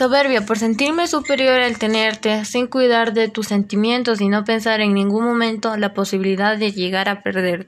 Soberbia por sentirme superior al tenerte, sin cuidar de tus sentimientos y no pensar en ningún momento la posibilidad de llegar a perderte.